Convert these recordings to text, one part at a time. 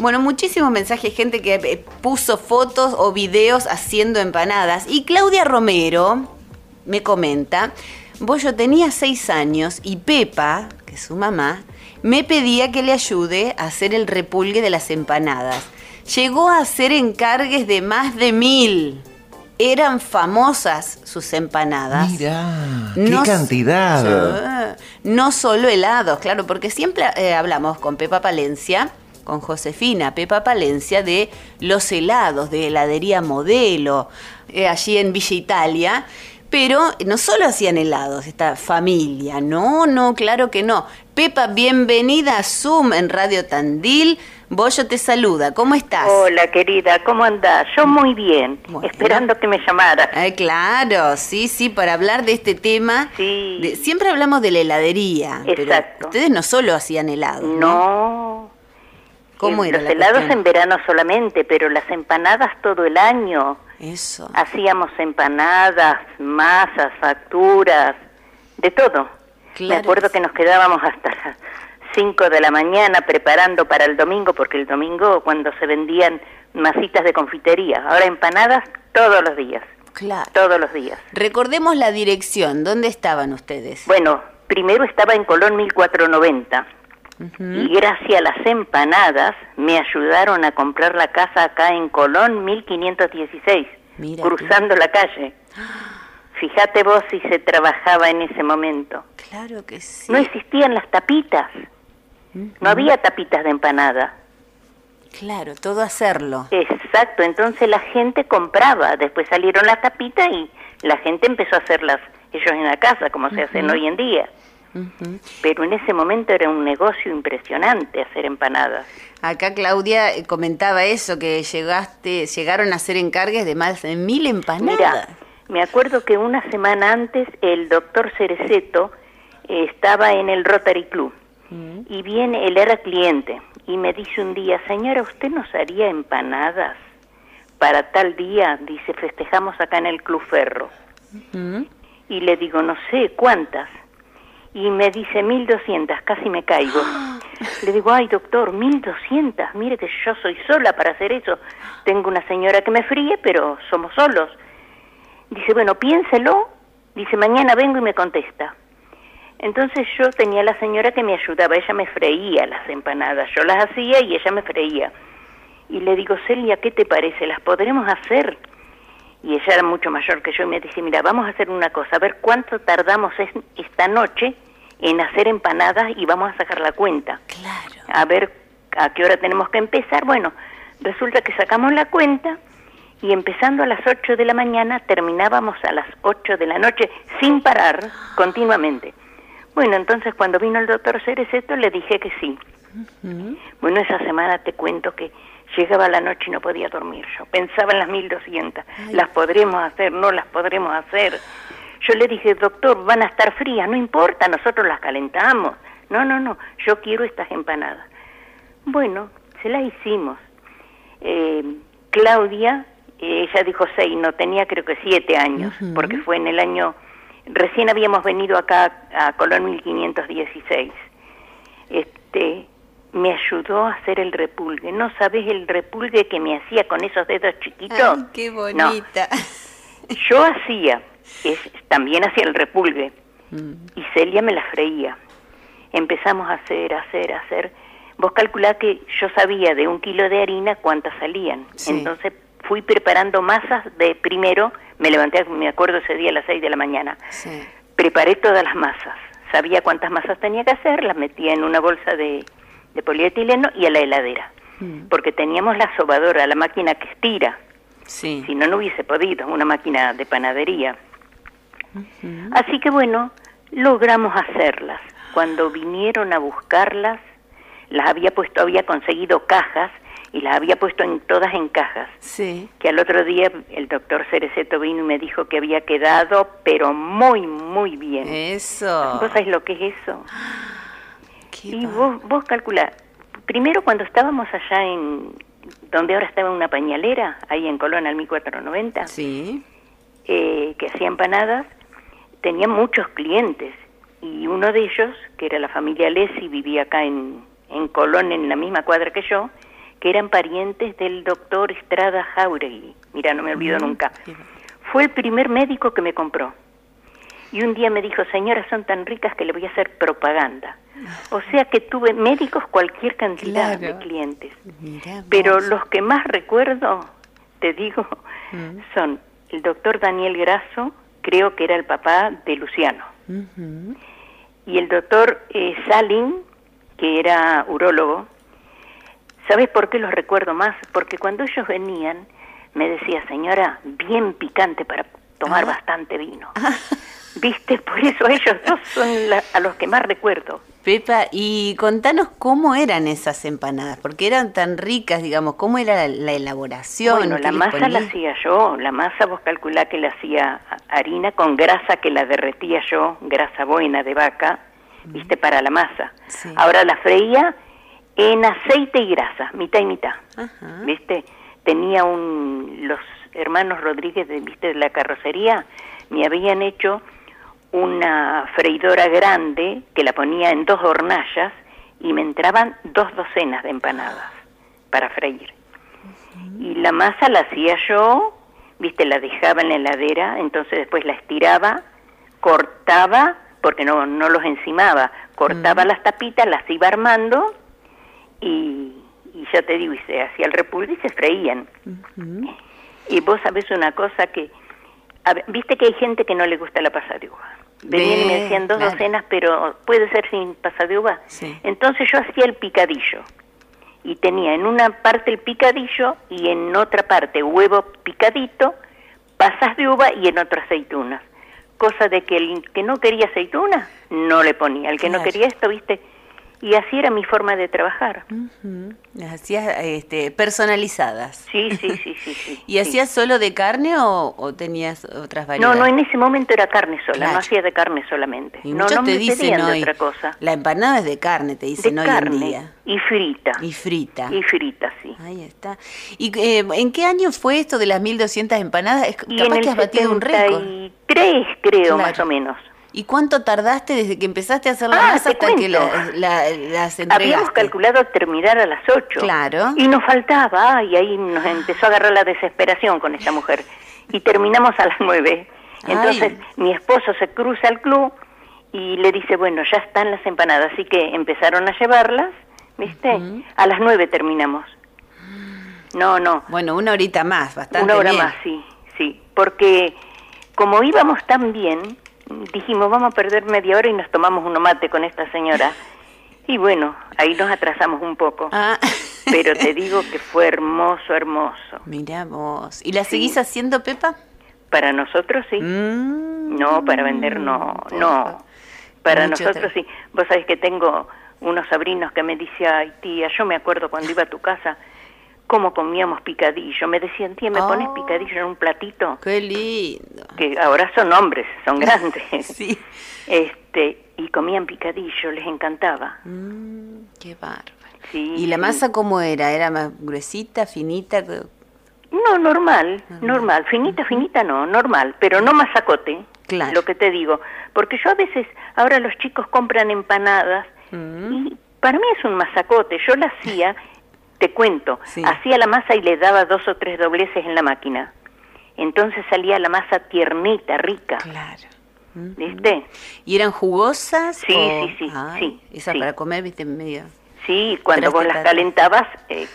Bueno, muchísimos mensajes, gente que eh, puso fotos o videos haciendo empanadas. Y Claudia Romero me comenta, vos yo tenía seis años y Pepa, que es su mamá, me pedía que le ayude a hacer el repulgue de las empanadas. Llegó a hacer encargues de más de mil. Eran famosas sus empanadas. Mira, qué cantidad. No solo helados, claro, porque siempre eh, hablamos con Pepa Palencia con Josefina Pepa Palencia de los helados de heladería Modelo, eh, allí en Villa Italia. Pero no solo hacían helados, esta familia, no, no, claro que no. Pepa, bienvenida a Zoom en Radio Tandil. Bollo te saluda, ¿cómo estás? Hola querida, ¿cómo andás? Yo muy bien, esperando que me llamara. Ay, claro, sí, sí, para hablar de este tema. Sí. siempre hablamos de la heladería. Exacto. Pero ustedes no solo hacían helados. No, ¿Cómo era Los helados en verano solamente, pero las empanadas todo el año. Eso. Hacíamos empanadas, masas, facturas, de todo. Me acuerdo que nos quedábamos hasta las 5 de la mañana preparando para el domingo, porque el domingo cuando se vendían masitas de confitería. Ahora empanadas todos los días. Claro. Todos los días. Recordemos la dirección. ¿Dónde estaban ustedes? Bueno, primero estaba en Colón 1490 y gracias a las empanadas me ayudaron a comprar la casa acá en Colón 1516, cruzando la calle. Fíjate vos si se trabajaba en ese momento. Claro que sí. No existían las tapitas. No había tapitas de empanada. Claro, todo hacerlo. Exacto, entonces la gente compraba, después salieron las tapitas y la gente empezó a hacerlas ellos en la casa, como se hacen hoy en día. Pero en ese momento era un negocio impresionante hacer empanadas. Acá Claudia eh, comentaba eso, que llegaste, llegaron a hacer encargues de más de mil empanadas. me acuerdo que una semana antes el doctor Cereceto eh, estaba en el Rotary Club y viene, él era cliente y me dice un día, señora, ¿usted nos haría empanadas para tal día? Dice, festejamos acá en el Club Ferro. Y le digo, no sé, ¿cuántas? Y me dice 1200, casi me caigo. Le digo, ay doctor, 1200, mire que yo soy sola para hacer eso. Tengo una señora que me fríe, pero somos solos. Dice, bueno, piénselo. Dice, mañana vengo y me contesta. Entonces yo tenía la señora que me ayudaba, ella me freía las empanadas, yo las hacía y ella me freía. Y le digo, Celia, ¿qué te parece? ¿Las podremos hacer? Y ella era mucho mayor que yo y me dice, mira, vamos a hacer una cosa, a ver cuánto tardamos esta noche en hacer empanadas y vamos a sacar la cuenta. Claro. A ver a qué hora tenemos que empezar. Bueno, resulta que sacamos la cuenta y empezando a las 8 de la mañana terminábamos a las 8 de la noche sin parar continuamente. Bueno, entonces cuando vino el doctor Cereceto le dije que sí. Bueno, esa semana te cuento que llegaba la noche y no podía dormir yo. Pensaba en las 1200. Las podremos hacer, no las podremos hacer. Yo le dije, doctor, van a estar frías, no importa, nosotros las calentamos. No, no, no, yo quiero estas empanadas. Bueno, se las hicimos. Eh, Claudia, eh, ella dijo seis, no tenía creo que siete años, porque fue en el año, recién habíamos venido acá a Colón 1516. Este, me ayudó a hacer el repulgue. ¿No sabes el repulgue que me hacía con esos dedos chiquitos? qué bonita. Yo hacía es, también hacía el repulgue. Mm. Y Celia me la freía. Empezamos a hacer, a hacer, a hacer. Vos calculá que yo sabía de un kilo de harina cuántas salían. Entonces fui preparando masas de primero, me levanté, me acuerdo ese día a las 6 de la mañana. Preparé todas las masas. Sabía cuántas masas tenía que hacer, las metía en una bolsa de, polietileno y a la heladera. Mm. Porque teníamos la sobadora, la máquina que estira. Si no, no hubiese podido, una máquina de panadería. Así que bueno, logramos hacerlas. Cuando vinieron a buscarlas, las había puesto, había conseguido cajas y las había puesto en todas en cajas. Sí. Que al otro día el doctor Cereceto vino y me dijo que había quedado, pero muy, muy bien. Eso. ¿Vos sabés lo que es eso? y vos, vos calculá, primero cuando estábamos allá en, donde ahora estaba una pañalera, ahí en Colón al 1490, sí. Eh, que hacía empanadas, tenía muchos clientes y uno de ellos, que era la familia Lesi, vivía acá en, en Colón, en la misma cuadra que yo, que eran parientes del doctor Estrada Jauregui. Mira, no me olvido Mm, nunca. Fue el primer médico que me compró. Y un día me dijo, señora, son tan ricas que le voy a hacer propaganda. O sea que tuve médicos cualquier cantidad Claro. de clientes. Mirá Pero los que más recuerdo, te digo, Mm. son el doctor Daniel Grasso, creo que era el papá de Luciano, y el doctor eh, Salin, que era urólogo. ¿Sabes por qué los recuerdo más? Porque cuando ellos venían, me decía, señora, bien picante para tomar Ah. bastante vino. ¿Viste? Por eso ellos dos son la- a los que más recuerdo. Pepa, y contanos cómo eran esas empanadas, porque eran tan ricas, digamos, cómo era la, la elaboración. Bueno, ¿Qué la masa la hacía yo, la masa vos calculá que la hacía harina con grasa que la derretía yo, grasa buena de vaca, viste, para la masa. Sí. Ahora la freía en aceite y grasa, mitad y mitad, Ajá. viste. Tenía un, los hermanos Rodríguez, de, viste, de la carrocería, me habían hecho una freidora grande que la ponía en dos hornallas y me entraban dos docenas de empanadas para freír. Y la masa la hacía yo, viste, la dejaba en la heladera, entonces después la estiraba, cortaba, porque no, no los encimaba, cortaba las tapitas, las iba armando y, y ya te digo, y se hacía el repulgue y se freían. Y vos sabés una cosa que, a ver, viste que hay gente que no le gusta la pasa de uva. Venían y me decían dos claro. docenas, pero puede ser sin pasa de uva. Sí. Entonces yo hacía el picadillo. Y tenía en una parte el picadillo y en otra parte huevo picadito, pasas de uva y en otra aceitunas. Cosa de que el que no quería aceitunas no le ponía. El que no quería esto, viste. Y así era mi forma de trabajar. Ujú. Las hacías este, personalizadas. Sí, sí, sí, sí. sí ¿Y sí. hacías solo de carne o, o tenías otras No, variedades? no, en ese momento era carne sola, Claro. no hacía de carne solamente. Y no, no te me dicen de hoy, otra cosa. la empanada es de carne, te dicen De hoy en carne día. y frita. Y frita. Y frita, sí. Ahí está. ¿Y eh, en qué año fue esto de las 1200 empanadas? Es, Y capaz en el que has batido un récord. 73, creo, Claro. más o menos. ¿Y cuánto tardaste desde que empezaste a hacer la Ah, masa hasta que la- la- las entregaste? Habíamos calculado terminar a las 8. Claro. Y nos faltaba, y ahí nos empezó a agarrar la desesperación con esta mujer. Y terminamos a las 9. Entonces Ay. mi esposo se cruza al club y le dice, bueno, ya están las empanadas. Así que empezaron a llevarlas, ¿viste? A las 9 terminamos. No, no. Bueno, una horita más, bastante Una hora bien. más, sí, sí. Porque como íbamos tan bien, dijimos, vamos a perder media hora y nos tomamos uno mate con esta señora. Y bueno, ahí nos atrasamos un poco. Ah. Pero te digo que fue hermoso, hermoso. Mirá vos. ¿Y la Sí. seguís haciendo, Pepa? Para nosotros sí. Mm. No, para vender no, no. Para Mucho nosotros sí. Vos sabés que tengo unos sobrinos que me dicen, ay tía, yo me acuerdo cuando iba a tu casa, cómo comíamos picadillo. Me decían, tía, ¿me pones Oh. picadillo en un platito? Qué lindo. Que ahora son hombres, son grandes. Sí. Este, y comían picadillo, les encantaba. Mm, qué bárbaro. Sí, ¿Y la masa cómo era? ¿Era más gruesita, finita? No, normal, normal. Finita, finita no, normal, pero no masacote. Claro. Lo que te digo. Porque yo a veces, ahora los chicos compran empanadas Mm. y para mí es un masacote. Yo la hacía, te cuento, Sí. hacía la masa y le daba dos o tres dobleces en la máquina. Entonces salía la masa tiernita, rica. Claro. ¿Viste? ¿Y eran jugosas? Sí, o- sí, sí, sí, Esas sí. para comer, viste, medio... Sí, cuando vos las calentabas eh,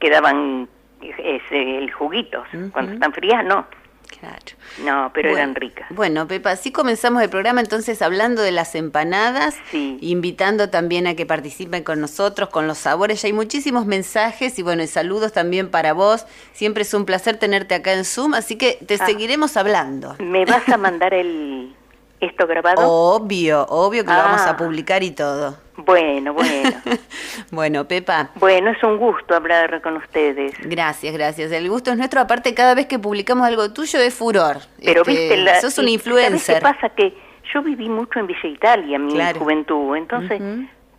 quedaban eh, el juguitos. Cuando están frías, no. Claro. No, pero Bueno, eran ricas. Bueno, Pepa, así comenzamos el programa entonces hablando de las empanadas, Sí. invitando también a que participen con nosotros, con los sabores. Ya hay muchísimos mensajes y bueno, y saludos también para vos. Siempre es un placer tenerte acá en Zoom, así que te Ah. seguiremos hablando. ¿Me vas a mandar el esto grabado? Obvio, obvio que lo vamos Ah. a publicar y todo. Bueno, bueno. bueno, Pepa, bueno, es un gusto hablar con ustedes. gracias, gracias. El gusto es nuestro. Aparte, cada vez que publicamos algo tuyo es furor. Pero Este, viste, la, sos un influencer. ¿Sabes qué pasa? Que yo viví mucho en Villa Italia, en mi Claro. juventud. Entonces,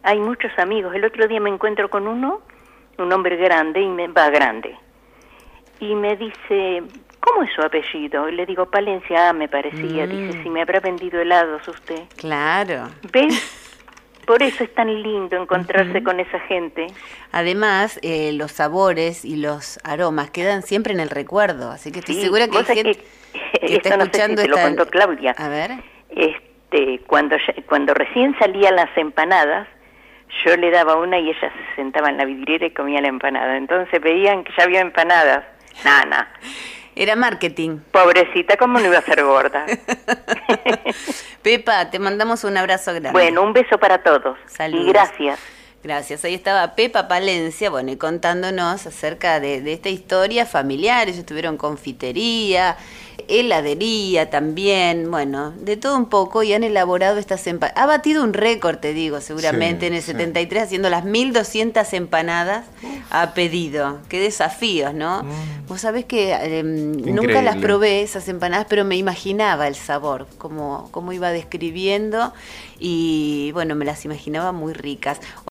hay muchos amigos. El otro día me encuentro con uno, un hombre grande, y me va grande. Y me dice, ¿cómo es su apellido? Y le digo, Palencia, ah, me parecía. Mm. Dice, si me habrá vendido helados usted. Claro. ¿Ves? por eso es tan lindo encontrarse con esa gente. Además, eh, los sabores y los aromas quedan siempre en el recuerdo, así que estoy segura que hay gente que, está escuchando lo contó Claudia. A ver. Este, cuando, cuando recién salían las empanadas, yo le daba una y ella se sentaba en la vidriera y comía la empanada. Entonces veían que ya había empanadas. Nada, Era marketing. Pobrecita, ¿cómo no iba a ser gorda? Pepa, te mandamos un abrazo grande. Bueno, un beso para todos. Saludos. Y gracias. Gracias. Ahí estaba Pepa Palencia, bueno, y contándonos acerca de, de esta historia familiar. Ellos tuvieron confitería, heladería también, bueno, de todo un poco y han elaborado estas empanadas. Ha batido un récord, te digo, seguramente en el 73 haciendo las 1200 empanadas a pedido. Qué desafíos, ¿no? Mm. Vos sabés que em, nunca las probé esas empanadas, pero me imaginaba el sabor, como, como iba describiendo y bueno, me las imaginaba muy ricas.